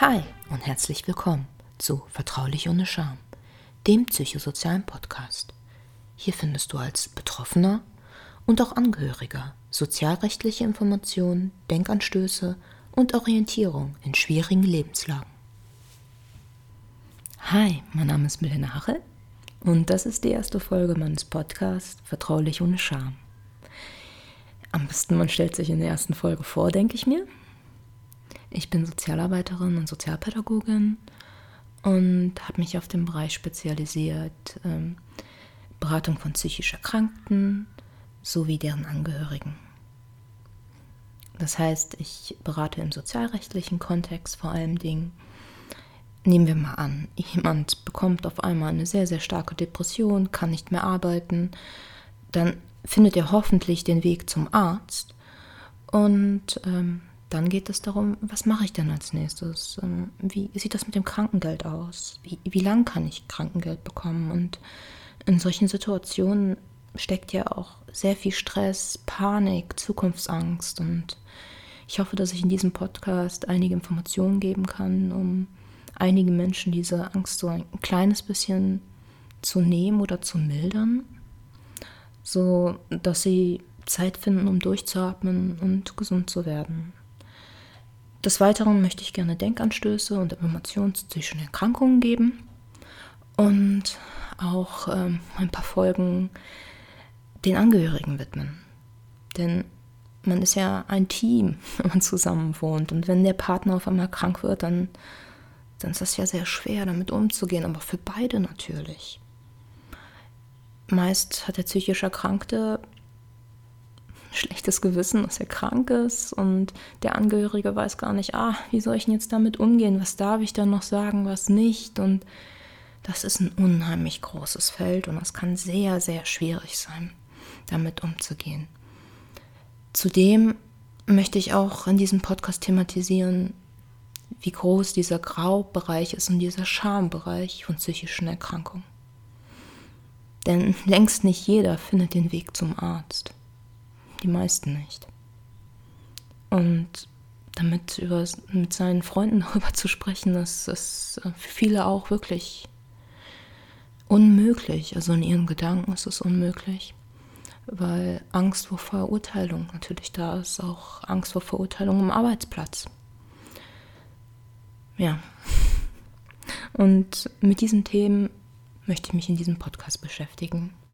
Hi und herzlich willkommen zu Vertraulich ohne Scham, dem psychosozialen Podcast. Hier findest du als Betroffener und auch Angehöriger sozialrechtliche Informationen, Denkanstöße und Orientierung in schwierigen Lebenslagen. Hi, mein Name ist Milena Hachel und das ist die erste Folge meines Podcasts Vertraulich ohne Scham. Am besten man stellt sich in der ersten Folge vor, denke ich mir. Ich bin Sozialarbeiterin und Sozialpädagogin und habe mich auf den Bereich spezialisiert, ähm, Beratung von psychisch Erkrankten sowie deren Angehörigen. Das heißt, ich berate im sozialrechtlichen Kontext vor allem Dingen. Nehmen wir mal an, jemand bekommt auf einmal eine sehr, sehr starke Depression, kann nicht mehr arbeiten, dann findet er hoffentlich den Weg zum Arzt und ähm, dann geht es darum, was mache ich denn als nächstes? Ähm, wie sieht das mit dem Krankengeld aus? Wie, wie lang kann ich Krankengeld bekommen? Und in solchen Situationen steckt ja auch sehr viel Stress, Panik, Zukunftsangst. Und ich hoffe, dass ich in diesem Podcast einige Informationen geben kann, um einigen Menschen diese Angst so ein kleines bisschen zu nehmen oder zu mildern, so dass sie Zeit finden, um durchzuatmen und gesund zu werden. Des Weiteren möchte ich gerne Denkanstöße und Informationen zu psychischen Erkrankungen geben und auch ähm, ein paar Folgen den Angehörigen widmen. Denn man ist ja ein Team, wenn man zusammen wohnt. Und wenn der Partner auf einmal krank wird, dann, dann ist das ja sehr schwer, damit umzugehen, aber für beide natürlich. Meist hat der psychisch Erkrankte schlechtes Gewissen, dass er krank ist und der Angehörige weiß gar nicht, ah, wie soll ich denn jetzt damit umgehen? Was darf ich dann noch sagen, was nicht? Und das ist ein unheimlich großes Feld und das kann sehr, sehr schwierig sein, damit umzugehen. Zudem möchte ich auch in diesem Podcast thematisieren, wie groß dieser Graubereich ist und dieser Schambereich von psychischen Erkrankungen. Denn längst nicht jeder findet den Weg zum Arzt die meisten nicht. Und damit über, mit seinen Freunden darüber zu sprechen, das ist für viele auch wirklich unmöglich. Also in ihren Gedanken ist es unmöglich, weil Angst vor Verurteilung natürlich da ist, auch Angst vor Verurteilung am Arbeitsplatz. Ja. Und mit diesen Themen möchte ich mich in diesem Podcast beschäftigen.